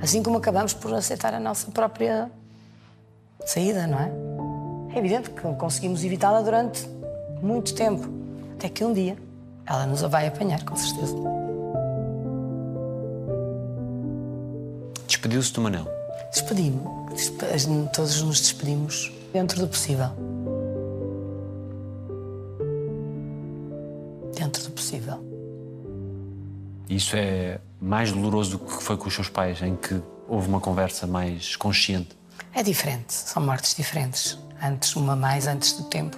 Assim como acabamos por aceitar a nossa própria saída, não é? É evidente que conseguimos evitá-la durante muito tempo, até que um dia ela nos a vai apanhar, com certeza. Despediu-se do Manel. Despedi-me, Despe- todos nos despedimos dentro do possível. Isso é mais doloroso do que foi com os seus pais, em que houve uma conversa mais consciente. É diferente, são mortes diferentes. Antes, uma mais antes do tempo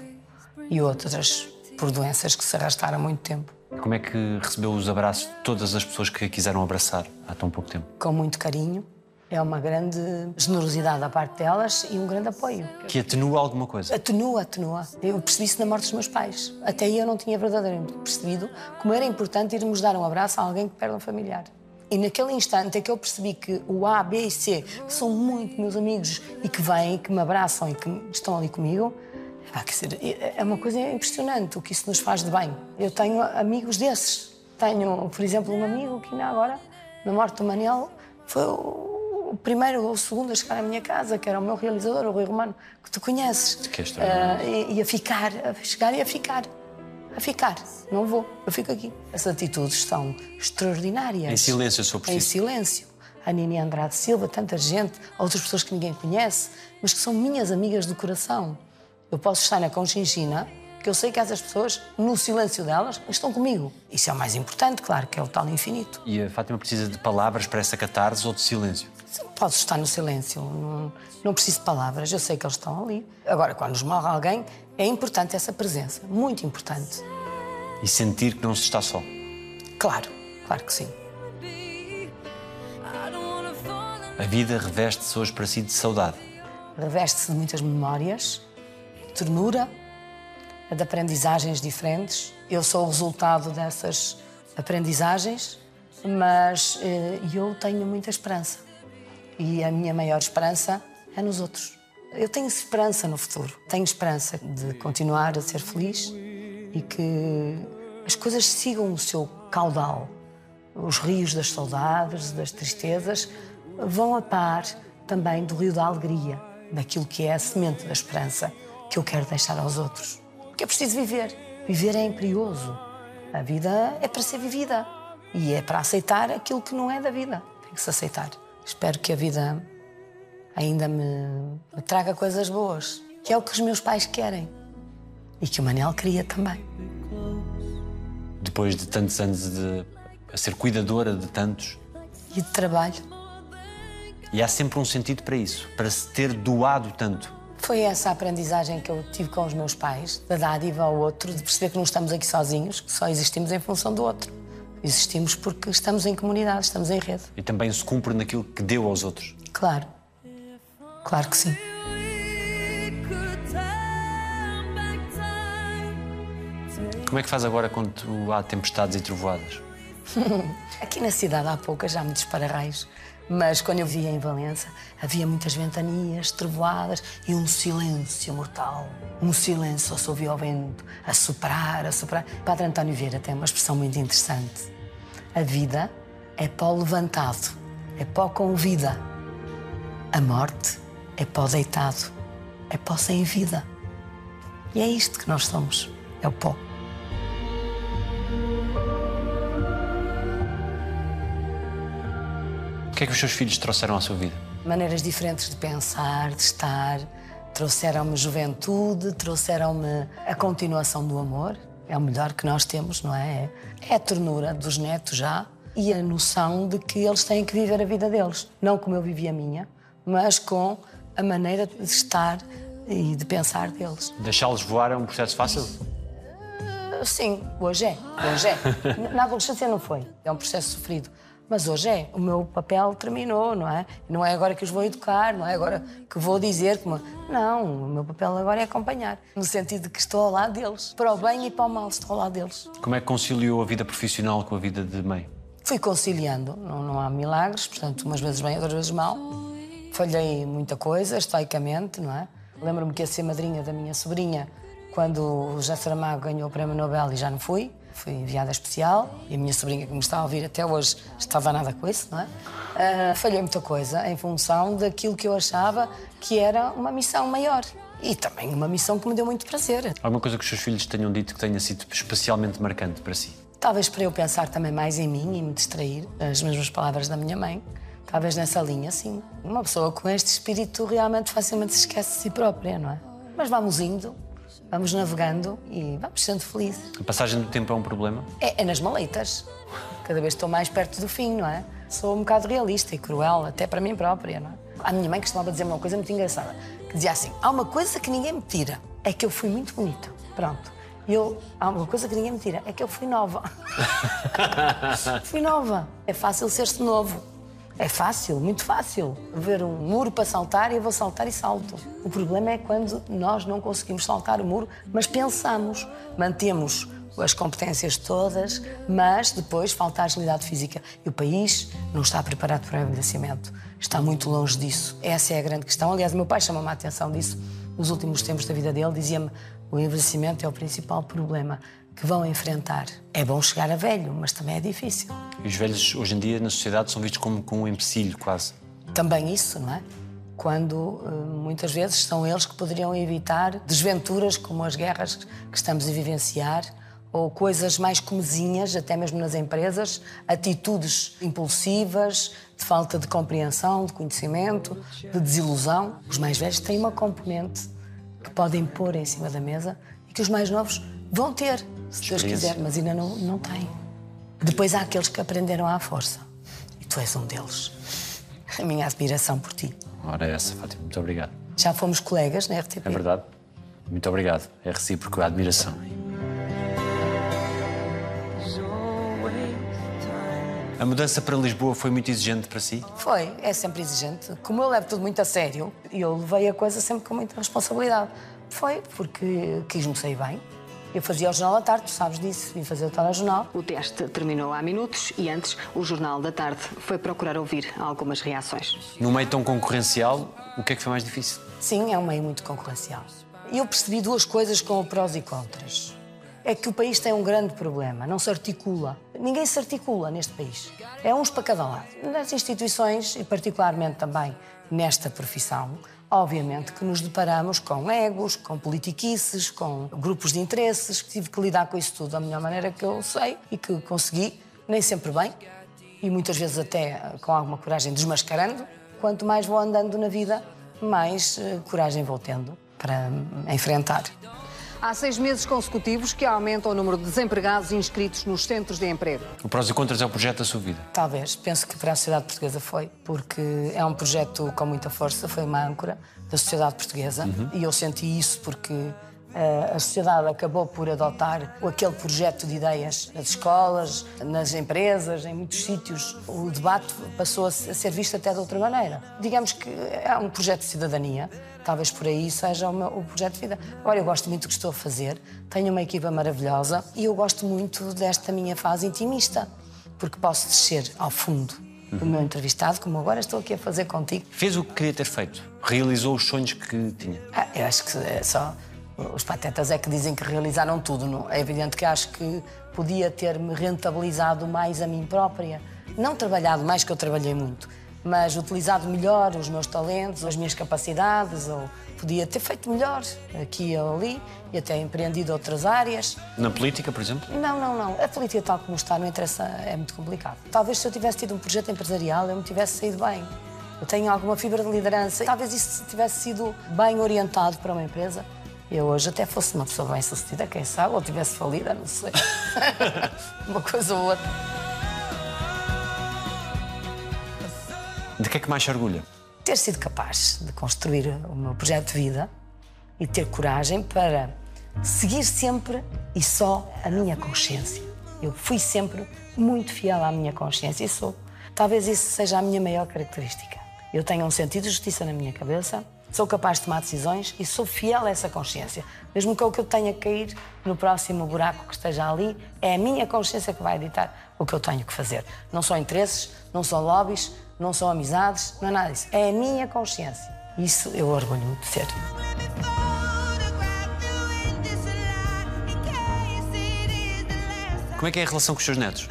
e outras por doenças que se arrastaram há muito tempo. Como é que recebeu os abraços de todas as pessoas que a quiseram abraçar há tão pouco tempo? Com muito carinho. É uma grande generosidade da parte delas e um grande apoio. Que atenua alguma coisa? Atenua, atenua. Eu percebi isso na morte dos meus pais. Até aí eu não tinha verdadeiramente percebido como era importante irmos dar um abraço a alguém que perde um familiar. E naquele instante é que eu percebi que o A, B e C, que são muito meus amigos e que vêm, que me abraçam e que estão ali comigo, dizer, é uma coisa impressionante o que isso nos faz de bem. Eu tenho amigos desses. Tenho, por exemplo, um amigo que ainda agora, na morte do Manel, foi o o primeiro ou o segundo a chegar à minha casa, que era o meu realizador, o Rui Romano, que tu conheces. Que é. Ah, e, e a ficar, a chegar e a ficar. A ficar. Não vou, eu fico aqui. As atitudes são extraordinárias. Em silêncio, se eu Em preciso. silêncio. A Nini Andrade Silva, tanta gente, outras pessoas que ninguém conhece, mas que são minhas amigas do coração. Eu posso estar na Conchinchina, que eu sei que essas pessoas, no silêncio delas, estão comigo. Isso é o mais importante, claro, que é o tal infinito. E a Fátima precisa de palavras para essa catarse ou de silêncio? Posso estar no silêncio, não, não preciso de palavras, eu sei que eles estão ali. Agora, quando nos morre alguém, é importante essa presença, muito importante. E sentir que não se está só. Claro, claro que sim. A vida reveste-se hoje para si de saudade. Reveste-se de muitas memórias, ternura, de aprendizagens diferentes. Eu sou o resultado dessas aprendizagens, mas eh, eu tenho muita esperança. E a minha maior esperança é nos outros. Eu tenho esperança no futuro. Tenho esperança de continuar a ser feliz e que as coisas sigam o seu caudal. Os rios das saudades, das tristezas, vão a par também do rio da alegria, daquilo que é a semente da esperança que eu quero deixar aos outros. Porque é preciso viver. Viver é imperioso. A vida é para ser vivida e é para aceitar aquilo que não é da vida. Tem que se aceitar. Espero que a vida ainda me, me traga coisas boas, que é o que os meus pais querem e que o Manel queria também. Depois de tantos anos de a ser cuidadora de tantos. E de trabalho. E há sempre um sentido para isso, para se ter doado tanto. Foi essa a aprendizagem que eu tive com os meus pais, da dádiva ao outro, de perceber que não estamos aqui sozinhos, que só existimos em função do outro. Existimos porque estamos em comunidade, estamos em rede. E também se cumpre naquilo que deu aos outros. Claro. Claro que sim. Como é que faz agora quando há tempestades e trovoadas? Aqui na cidade há poucas, já há muitos para-raios, mas quando eu via em Valença havia muitas ventanias, trovoadas e um silêncio mortal. Um silêncio, só se ouvia o vento a soprar, a soprar. Padre António Vieira tem uma expressão muito interessante. A vida é pó levantado, é pó com vida. A morte é pó deitado, é pó sem vida. E é isto que nós somos, é o pó. Que é que os seus filhos trouxeram à sua vida? maneiras diferentes de pensar, de estar. Trouxeram-me juventude, trouxeram-me a continuação do amor. É o melhor que nós temos, não é? É a ternura dos netos já e a noção de que eles têm que viver a vida deles. Não como eu vivi a minha, mas com a maneira de estar e de pensar deles. Deixá-los voar é um processo fácil? Sim, hoje é. Hoje é. Na adolescência não foi. É um processo sofrido. Mas hoje é. O meu papel terminou, não é? Não é agora que os vou educar, não é agora que vou dizer como. Não, o meu papel agora é acompanhar. No sentido de que estou ao lado deles. Para o bem e para o mal, estou ao lado deles. Como é que conciliou a vida profissional com a vida de mãe? Fui conciliando, não, não há milagres, portanto, umas vezes bem, outras vezes mal. Falhei muita coisa, estoicamente, não é? Lembro-me que ia ser madrinha da minha sobrinha quando o José Saramago ganhou o Prémio Nobel e já não fui. Fui enviada especial e a minha sobrinha, que me está a ouvir até hoje, estava nada com isso, não é? Uh, falhei muita coisa em função daquilo que eu achava que era uma missão maior. E também uma missão que me deu muito prazer. Alguma coisa que os seus filhos tenham dito que tenha sido especialmente marcante para si? Talvez para eu pensar também mais em mim e me distrair, as mesmas palavras da minha mãe. Talvez nessa linha, sim. Uma pessoa com este espírito realmente facilmente se esquece de si própria, não é? Mas vamos indo, vamos navegando e vamos sendo felizes. A passagem do tempo é um problema? É, é nas maleitas. Cada vez estou mais perto do fim, não é? Sou um bocado realista e cruel, até para mim própria, não é? A minha mãe costumava dizer uma coisa muito engraçada, que dizia assim, há uma coisa que ninguém me tira, é que eu fui muito bonita. Pronto. E eu, há uma coisa que ninguém me tira, é que eu fui nova. fui nova. É fácil ser-se novo. É fácil, muito fácil. Ver um muro para saltar e eu vou saltar e salto. O problema é quando nós não conseguimos saltar o muro, mas pensamos, mantemos as competências todas, mas depois falta a agilidade física. E o país não está preparado para o envelhecimento. Está muito longe disso. Essa é a grande questão. Aliás, meu pai chamou-me a atenção disso nos últimos tempos da vida dele. Dizia-me: o envelhecimento é o principal problema que vão enfrentar. É bom chegar a velho, mas também é difícil. E os velhos, hoje em dia, na sociedade, são vistos como, como um empecilho, quase. Também isso, não é? Quando eh, muitas vezes são eles que poderiam evitar desventuras como as guerras que estamos a vivenciar ou coisas mais comezinhas, até mesmo nas empresas, atitudes impulsivas, de falta de compreensão, de conhecimento, de desilusão. Os mais velhos têm uma componente que podem pôr em cima da mesa e que os mais novos vão ter se Deus quiser, mas ainda não, não tem. Depois há aqueles que aprenderam à força. E tu és um deles. A minha admiração por ti. Ora, é essa, Fátima. Muito obrigado. Já fomos colegas na RTP. É verdade. Muito obrigado. É recíproco a admiração. A mudança para Lisboa foi muito exigente para si? Foi, é sempre exigente. Como eu levo tudo muito a sério, eu levei a coisa sempre com muita responsabilidade. Foi, porque quis-me sair bem, eu fazia o Jornal da Tarde, tu sabes disso, vim fazer o telejornal. O teste terminou há minutos e antes o Jornal da Tarde foi procurar ouvir algumas reações. Num meio tão concorrencial, o que é que foi mais difícil? Sim, é um meio muito concorrencial. Eu percebi duas coisas com prós e contras. É que o país tem um grande problema, não se articula. Ninguém se articula neste país. É uns para cada lado. Nas instituições, e particularmente também nesta profissão, Obviamente que nos deparamos com egos, com politiquices, com grupos de interesses, que tive que lidar com isso tudo da melhor maneira que eu sei e que consegui, nem sempre bem, e muitas vezes até com alguma coragem desmascarando. Quanto mais vou andando na vida, mais uh, coragem vou tendo para enfrentar. Há seis meses consecutivos que aumenta o número de desempregados inscritos nos centros de emprego. O Prós e Contras é o projeto da sua vida? Talvez. Penso que para a sociedade portuguesa foi, porque é um projeto com muita força, foi uma âncora da sociedade portuguesa uhum. e eu senti isso porque a sociedade acabou por adotar aquele projeto de ideias nas escolas, nas empresas, em muitos sítios. O debate passou a ser visto até de outra maneira. Digamos que é um projeto de cidadania talvez por aí seja o, meu, o projeto de vida. Agora, eu gosto muito do que estou a fazer, tenho uma equipa maravilhosa e eu gosto muito desta minha fase intimista, porque posso descer ao fundo do meu entrevistado, como agora estou aqui a fazer contigo. Fez o que queria ter feito? Realizou os sonhos que tinha? Ah, eu acho que é só. Os patetas é que dizem que realizaram tudo. Não? É evidente que acho que podia ter-me rentabilizado mais a mim própria. Não trabalhado mais, que eu trabalhei muito mas utilizado melhor os meus talentos, as minhas capacidades, ou podia ter feito melhor aqui ou ali e até empreendido outras áreas. Na política, por exemplo? Não, não, não. A política tal como está não interessa, é muito complicado. Talvez se eu tivesse tido um projeto empresarial eu me tivesse saído bem. Eu tenho alguma fibra de liderança. Talvez isso tivesse sido bem orientado para uma empresa. Eu hoje até fosse uma pessoa bem sucedida, quem sabe, ou tivesse falida, não sei. uma coisa ou outra. De que é que mais se orgulha? ter sido capaz de construir o meu projeto de vida e ter coragem para seguir sempre e só a minha consciência. Eu fui sempre muito fiel à minha consciência e sou. Talvez isso seja a minha maior característica. Eu tenho um sentido de justiça na minha cabeça, sou capaz de tomar decisões e sou fiel a essa consciência. Mesmo que o que eu tenha que cair no próximo buraco que esteja ali, é a minha consciência que vai ditar o que eu tenho que fazer. Não são interesses, não são lobbies, não são amizades, não é nada disso. É a minha consciência. Isso eu orgulho de ser. Como é que é a relação com os seus netos?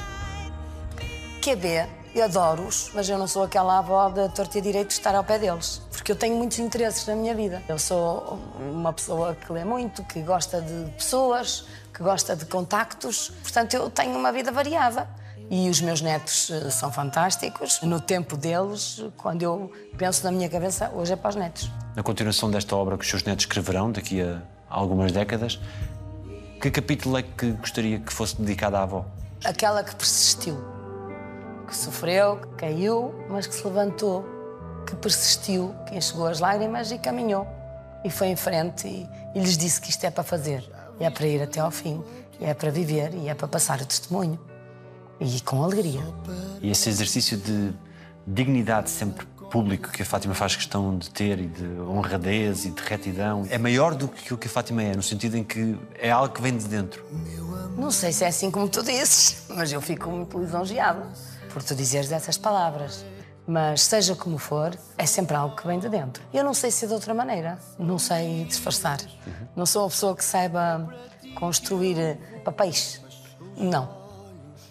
QB, eu adoro-os, mas eu não sou aquela avó da torta e direito de estar ao pé deles, porque eu tenho muitos interesses na minha vida. Eu sou uma pessoa que lê muito, que gosta de pessoas, que gosta de contactos, portanto eu tenho uma vida variada. E os meus netos eh, são fantásticos. No tempo deles, quando eu penso na minha cabeça, hoje é para os netos. Na continuação desta obra que os seus netos escreverão daqui a algumas décadas, que capítulo é que gostaria que fosse dedicado à avó? Aquela que persistiu, que sofreu, que caiu, mas que se levantou, que persistiu, que enxugou as lágrimas e caminhou. E foi em frente e, e lhes disse que isto é para fazer, e é para ir até ao fim, e é para viver, e é para passar o testemunho. E com alegria. E esse exercício de dignidade sempre público que a Fátima faz questão de ter e de honradez e de retidão é maior do que aquilo que a Fátima é, no sentido em que é algo que vem de dentro. Não sei se é assim como tu dizes, mas eu fico muito lisonjeada por tu dizeres essas palavras. Mas seja como for, é sempre algo que vem de dentro. Eu não sei se é de outra maneira, não sei disfarçar. Não sou uma pessoa que saiba construir papéis. Não.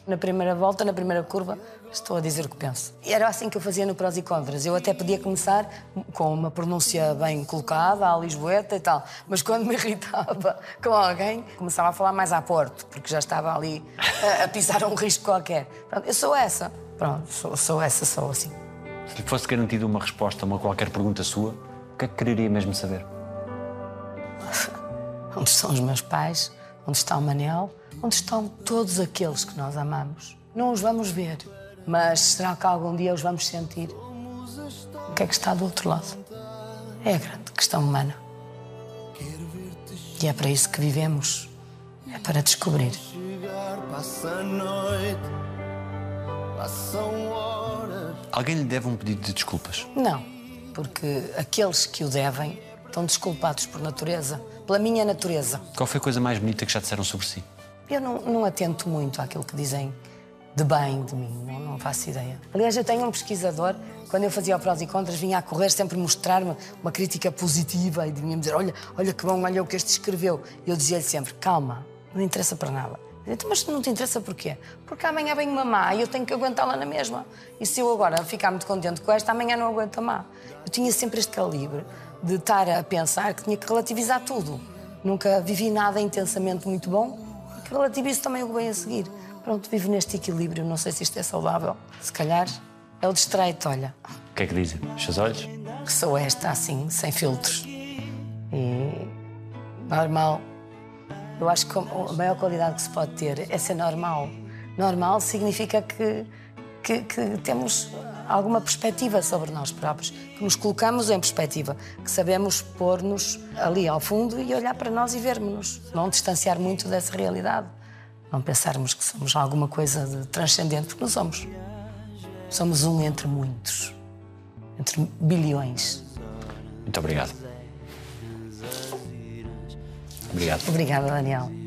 Na primeira volta, na primeira curva, estou a dizer o que penso. Era assim que eu fazia no prós e contras. Eu até podia começar com uma pronúncia bem colocada, à lisboeta e tal, mas quando me irritava com alguém, começava a falar mais a porto, porque já estava ali a, a pisar um risco qualquer. Pronto, eu sou essa. Pronto, sou, sou essa, sou assim. Se lhe fosse garantida uma resposta a uma qualquer pergunta sua, o que é que quereria mesmo saber? Onde estão os meus pais? Onde está o Manel? Onde estão todos aqueles que nós amamos? Não os vamos ver, mas será que algum dia os vamos sentir? O que é que está do outro lado? É a grande questão humana. E é para isso que vivemos. É para descobrir. Alguém lhe deve um pedido de desculpas. Não, porque aqueles que o devem estão desculpados por natureza, pela minha natureza. Qual foi a coisa mais bonita que já disseram sobre si? Eu não, não atento muito àquilo que dizem de bem de mim, não, não faço ideia. Aliás, eu tenho um pesquisador, quando eu fazia o prós e contras, vinha a correr sempre mostrar-me uma crítica positiva e vinha-me dizer: Olha, olha que bom, olha o que este escreveu. E eu dizia-lhe sempre: Calma, não interessa para nada. Então, mas não te interessa porquê? Porque amanhã vem uma má e eu tenho que aguentá-la na mesma. E se eu agora ficar muito contente com esta, amanhã não aguento a má. Eu tinha sempre este calibre de estar a pensar que tinha que relativizar tudo. Nunca vivi nada intensamente muito bom, que relativizo também o vem a seguir. Pronto, vivo neste equilíbrio, não sei se isto é saudável. Se calhar é o distraito, olha. O que é que dizem? Os seus olhos? Que sou esta, assim, sem filtros. E normal. Eu acho que a maior qualidade que se pode ter é ser normal. Normal significa que, que, que temos alguma perspectiva sobre nós próprios, que nos colocamos em perspectiva, que sabemos pôr-nos ali ao fundo e olhar para nós e vermos-nos. Não distanciar muito dessa realidade. Não pensarmos que somos alguma coisa de transcendente, porque não somos. Somos um entre muitos, entre bilhões. Muito obrigado. Obrigado. Obrigada, Daniel.